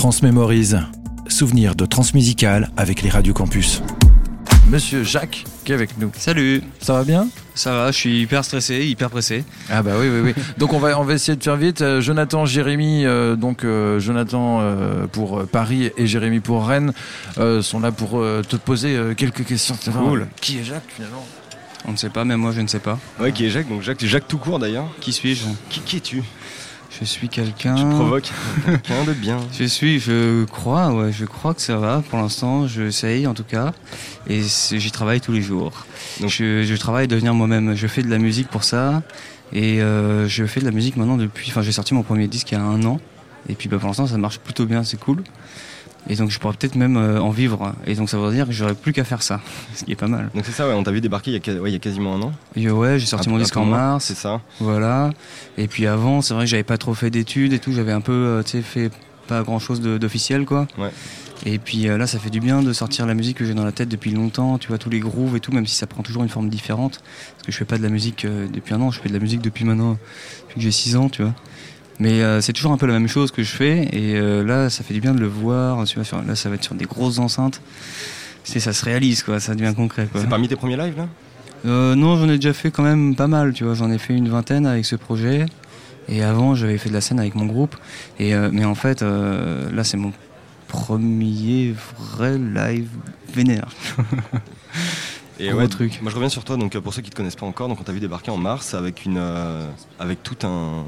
Transmémorise. Souvenir de transmusical avec les radios campus. Monsieur Jacques qui est avec nous. Salut, Ça va bien? Ça va, je suis hyper stressé, hyper pressé. Ah bah oui oui oui. Donc on va on va essayer de faire vite. Euh, Jonathan, Jérémy, euh, donc euh, Jonathan euh, pour Paris et Jérémy pour Rennes euh, sont là pour euh, te poser euh, quelques questions. Cool. Qui est Jacques finalement? On ne sait pas, même moi je ne sais pas. Ouais, qui est Jacques, donc Jacques, Jacques tout court d'ailleurs. Qui suis-je? Qui, qui es-tu? Je suis quelqu'un. Tu provoques quelqu'un de bien. Je suis, je crois, ouais, je crois que ça va. Pour l'instant, j'essaye en tout cas. Et j'y travaille tous les jours. Donc- je, je travaille à devenir moi-même. Je fais de la musique pour ça. Et euh, je fais de la musique maintenant depuis. Enfin, j'ai sorti mon premier disque il y a un an. Et puis bah, pour l'instant, ça marche plutôt bien, c'est cool. Et donc je pourrais peut-être même euh, en vivre. Et donc ça veut dire que j'aurais plus qu'à faire ça. Ce qui est pas mal. Donc c'est ça, ouais, on t'a vu débarquer il y, a, qua- ouais, il y a quasiment un an. Et ouais, j'ai sorti mon disque en mars. C'est ça. Voilà. Et puis avant, c'est vrai que j'avais pas trop fait d'études et tout. J'avais un peu, euh, tu sais, fait pas grand chose d'officiel, quoi. Ouais. Et puis euh, là, ça fait du bien de sortir la musique que j'ai dans la tête depuis longtemps. Tu vois, tous les grooves et tout, même si ça prend toujours une forme différente. Parce que je fais pas de la musique euh, depuis un an. Je fais de la musique depuis maintenant, depuis que j'ai 6 ans, tu vois. Mais euh, c'est toujours un peu la même chose que je fais. Et euh, là, ça fait du bien de le voir. Tu vois, sur- là, ça va être sur des grosses enceintes. C'est, ça se réalise, quoi. Ça devient concret, quoi. C'est parmi tes premiers lives là? Euh, non, j'en ai déjà fait quand même pas mal, tu vois. J'en ai fait une vingtaine avec ce projet. Et avant, j'avais fait de la scène avec mon groupe. Et, mais en fait, là, c'est mon premier vrai live vénère. Et ouais, truc. Moi je reviens sur toi, donc euh, pour ceux qui te connaissent pas encore, donc on t'a vu débarquer en mars avec une euh, avec toute un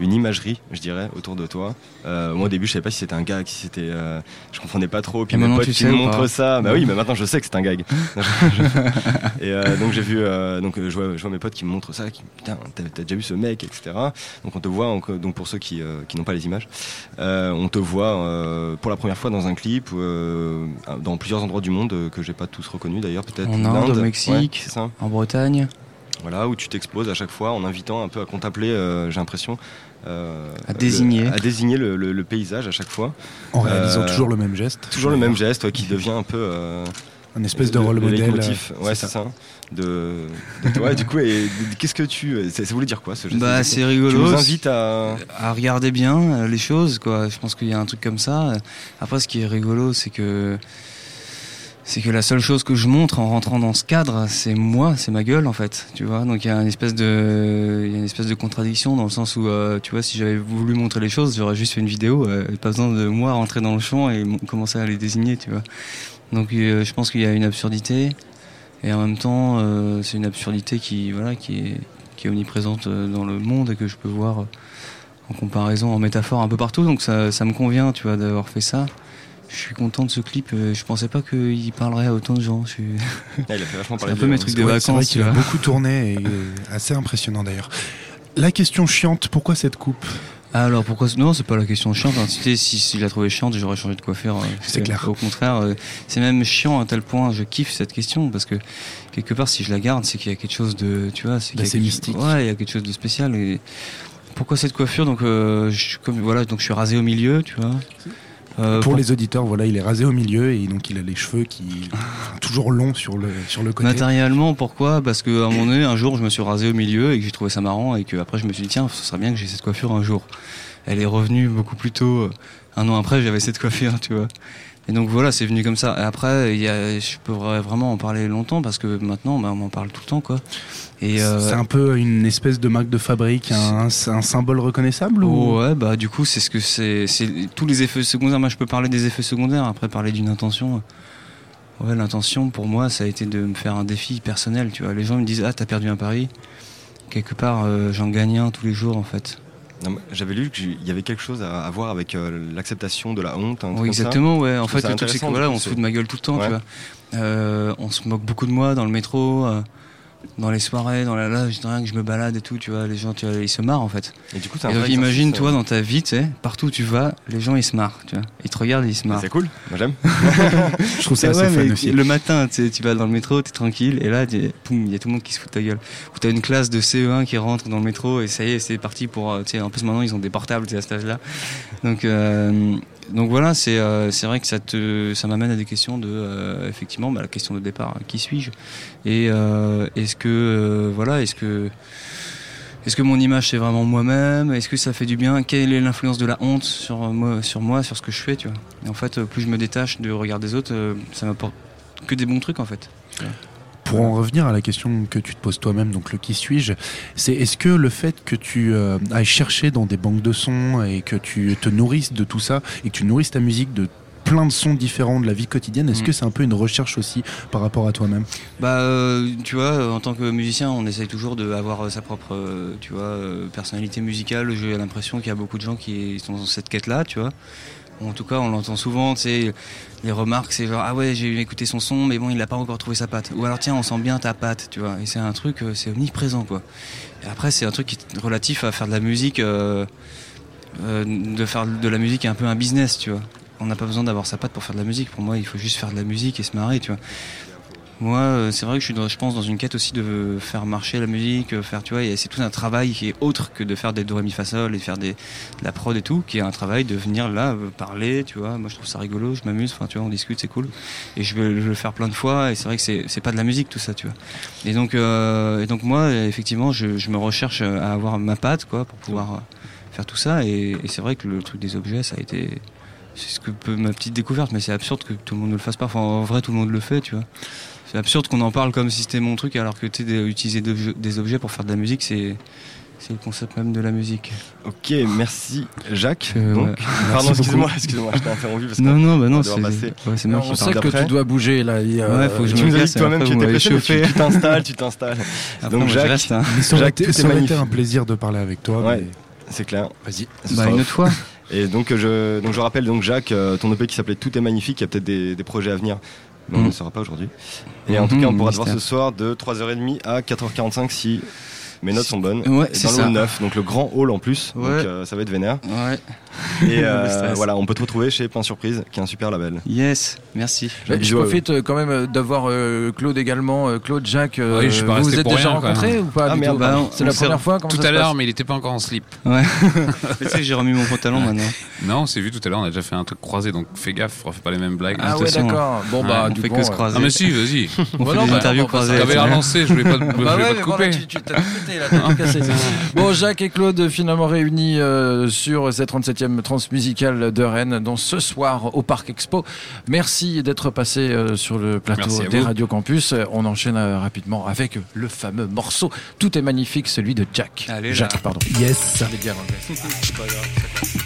une imagerie, je dirais, autour de toi. Euh, moi au début je savais pas si c'était un gag, si c'était, euh, je comprenais pas trop. Puis Et mes potes qui me montrent ça, bah oui, mais maintenant je sais que c'est un gag. Et euh, donc j'ai vu, euh, donc je vois, je vois mes potes qui me montrent ça, qui putain, t'as déjà vu ce mec, etc. Donc on te voit, donc, donc pour ceux qui euh, qui n'ont pas les images, euh, on te voit euh, pour la première fois dans un clip, euh, dans plusieurs endroits du monde que j'ai pas tous reconnus d'ailleurs, peut-être Inde, au. Mexique. Ouais, ça. En Bretagne, Voilà, où tu t'exposes à chaque fois en invitant un peu à contempler, euh, j'ai l'impression. euh, À désigner. le- à désigner le, le- le paysage à chaque fois. En réalisant Euh, toujours le même geste. Toujours le même geste ouais, qui devient un peu. euh, Un espèce de le- rôle le modèle. Ouais, c'est ça. De, de toi. Et du coup, qu'est-ce que tu. Ça, ça voulait dire quoi ce geste bah, c'est Tu rigolo. nous invites à. à regarder bien les choses quoi je pense qu'il y a un truc comme ça après ce qui est rigolo c'est que c'est que la seule chose que je montre en rentrant dans ce cadre c'est moi c'est ma gueule en fait tu vois donc il y a une espèce de il y a une espèce de contradiction dans le sens où euh, tu vois si j'avais voulu montrer les choses j'aurais juste fait une vidéo euh, pas besoin de moi rentrer dans le champ et commencer à les désigner tu vois donc euh, je pense qu'il y a une absurdité et en même temps c'est une absurdité qui voilà qui est qui est omniprésente dans le monde et que je peux voir en comparaison, en métaphore un peu partout. Donc ça, ça me convient, tu vois, d'avoir fait ça. Je suis content de ce clip. euh, Je pensais pas qu'il parlerait à autant de gens. Je suis... Il a fait vachement C'est parler un de peu mes hein. trucs de vrai- c'est vrai vacances, qu'il tu a beaucoup tourné et euh, assez impressionnant d'ailleurs. La question chiante, pourquoi cette coupe? Alors pourquoi Non, c'est pas la question chiante. hein. Si, si je la trouvais chiante, j'aurais changé de coiffure. euh, C'est clair. Au contraire, euh, c'est même chiant à tel point. Je kiffe cette question parce que quelque part, si je la garde, c'est qu'il y a quelque chose de, tu vois, c'est quelque- mystique. Ouais, il y a quelque chose de spécial. Et pourquoi cette coiffure? Donc, euh, je, comme voilà, donc je suis rasé au milieu, tu vois. Euh, Pour les auditeurs, voilà, il est rasé au milieu et donc il a les cheveux qui enfin, toujours longs sur le sur le côté. Matériellement, pourquoi? Parce que à un moment donné, un jour, je me suis rasé au milieu et que j'ai trouvé ça marrant et que après, je me suis dit tiens, ce serait bien que j'ai cette coiffure un jour. Elle est revenue beaucoup plus tôt. euh, Un an après, j'avais cette coiffure, tu vois. Et donc voilà, c'est venu comme ça. Et après, il y a, je pourrais vraiment en parler longtemps parce que maintenant, bah, on m'en parle tout le temps, quoi. Et euh, C'est un peu une espèce de marque de fabrique, un, un symbole reconnaissable ou? Ouais, bah du coup, c'est ce que c'est. C'est tous les effets secondaires. Moi, je peux parler des effets secondaires. Après, parler d'une intention. Ouais, l'intention pour moi, ça a été de me faire un défi personnel. Tu vois, les gens me disent ah t'as perdu un pari. Quelque part, euh, j'en gagne un tous les jours en fait. J'avais lu qu'il y avait quelque chose à, à voir avec euh, l'acceptation de la honte. Oui, exactement. Ouais. En fait, le truc c'est que voilà, on se fout de ma gueule tout le temps. Ouais. Tu vois. Euh, on se moque beaucoup de moi dans le métro. Dans les soirées, dans la dis rien que je me balade et tout, tu vois, les gens, tu vois, ils se marrent en fait. Et du coup, Et donc imagine, toi, dans ta vie, tu sais, partout où tu vas, les gens ils se marrent, tu vois. Ils te regardent et ils se marrent. C'est cool, moi j'aime. Je trouve ça assez fun aussi. Le matin, tu vas dans le métro, t'es tranquille, et là, il y a tout le monde qui se fout de ta gueule. Ou t'as une classe de CE1 qui rentre dans le métro, et ça y est, c'est parti pour. euh, Tu sais, en plus maintenant, ils ont des portables, à cet âge-là. Donc, euh, donc voilà, c'est euh, c'est vrai que ça te, ça m'amène à des questions de, euh, effectivement, bah, la question de départ, qui suis-je? Et euh, est-ce que, euh, voilà, est-ce que est-ce que mon image c'est vraiment moi-même? Est-ce que ça fait du bien? Quelle est l'influence de la honte sur moi, sur moi, sur ce que je fais, tu vois? Et en fait, plus je me détache du regard des autres, ça m'apporte que des bons trucs en fait. Pour en revenir à la question que tu te poses toi-même, donc le qui suis-je, c'est est-ce que le fait que tu euh, ailles chercher dans des banques de sons et que tu te nourrisses de tout ça et que tu nourrisses ta musique de plein de sons différents de la vie quotidienne. Est-ce mm. que c'est un peu une recherche aussi par rapport à toi-même? Bah, euh, tu vois, en tant que musicien, on essaye toujours d'avoir euh, sa propre, tu vois, personnalité musicale. J'ai l'impression qu'il y a beaucoup de gens qui sont dans cette quête-là, tu vois. En tout cas, on l'entend souvent, tu sais, les remarques, c'est genre, ah ouais, j'ai écouté son son, mais bon, il n'a pas encore trouvé sa patte. Ou alors, tiens, on sent bien ta patte, tu vois. Et c'est un truc, euh, c'est omniprésent, quoi. Et après, c'est un truc qui est relatif à faire de la musique, euh, euh, de faire de la musique un peu un business, tu vois. On n'a pas besoin d'avoir sa patte pour faire de la musique. Pour moi, il faut juste faire de la musique et se marrer, tu vois. Moi, euh, c'est vrai que je suis, dans, je pense, dans une quête aussi de faire marcher la musique, euh, faire, tu vois, c'est tout un travail qui est autre que de faire des do, mi, fa, sol et faire des, de la prod et tout, qui est un travail de venir là, euh, parler, tu vois. Moi, je trouve ça rigolo, je m'amuse, enfin, tu vois, on discute, c'est cool. Et je vais, le faire plein de fois, et c'est vrai que c'est, pas de la musique, tout ça, tu vois. Et donc, et donc moi, effectivement, je, me recherche à avoir ma patte, quoi, pour pouvoir faire tout ça. Et c'est vrai que le truc des objets, ça a été, c'est ce que peut ma petite découverte, mais c'est absurde que tout le monde ne le fasse pas. Enfin, en vrai, tout le monde le fait, tu vois. C'est absurde qu'on en parle comme si c'était mon truc, alors que tu utiliser des objets pour faire de la musique, c'est c'est le concept même de la musique. Ok, merci Jacques. donc, pardon, excuse-moi, excuse-moi, je t'ai interrompu parce que non, non, bah non, c'est ouais, moi. On sait que tu dois bouger là. Il, ouais, faut que je tu me nous as dit toi-même tu étais pressé, tu t'installes, tu t'installes. Donc Jacques, reste, hein. ça aurait été un plaisir de parler avec toi. Ouais, c'est clair. Vas-y. Bah une autre fois. Et donc je, donc je rappelle donc Jacques, euh, ton EP qui s'appelait Tout est magnifique, il y a peut-être des, des projets à venir mais on ne mm. saura pas aujourd'hui. Et en tout cas, on pourra te voir ce soir de 3h30 à 4h45 si mes notes sont bonnes. Ouais, dans le hall 9, donc le grand hall en plus. Donc euh, ça va être vénère. Ouais. Et euh, voilà, on peut te retrouver chez Plein Surprise, qui est un super label. Yes, merci. Je, profite euh, quand même d'avoir Claude également. Claude, Jacques, oui, je vous vous êtes déjà rencontrés ou pas ah, bah, C'est la première fois Tout à l'heure, mais il n'était pas encore en slip. Ouais. tu sais que j'ai remis mon pantalon maintenant. Non, on s'est vu tout à l'heure, on a déjà fait un truc croisé, donc fais gaffe, refais pas les mêmes blagues. Ah ouais, d'accord. Bon, bah, on fait que se croiser. Ah, mais si, vas-y. On fait des interviews croisées. T'avais relancé, je voulais pas te couper. Tu t'as cassé. Bon, Jacques et Claude finalement réunis euh, sur cette 37e transmusicale de Rennes, donc ce soir au Parc Expo. Merci d'être passé euh, sur le plateau des Radio Campus. On enchaîne euh, rapidement avec le fameux morceau Tout est magnifique, celui de Jack. Allez, Jacques, pardon. Yes.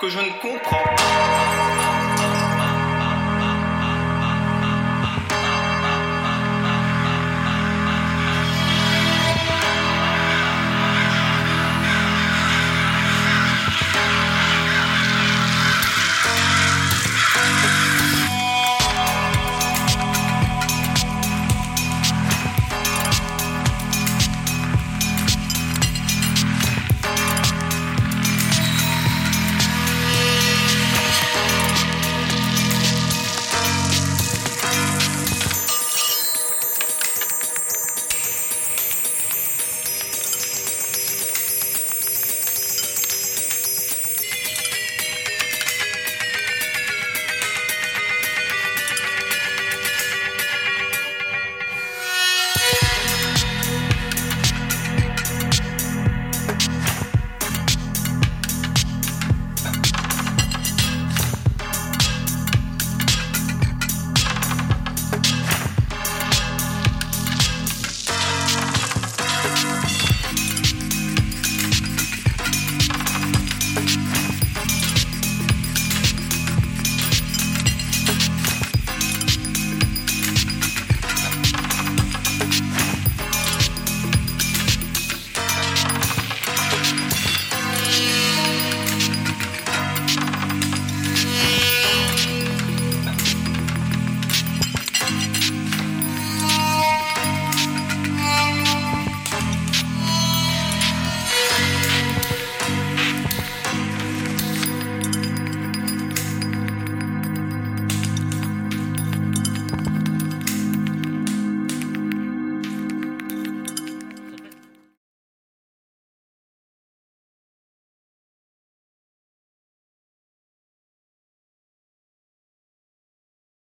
que je ne comprends pas.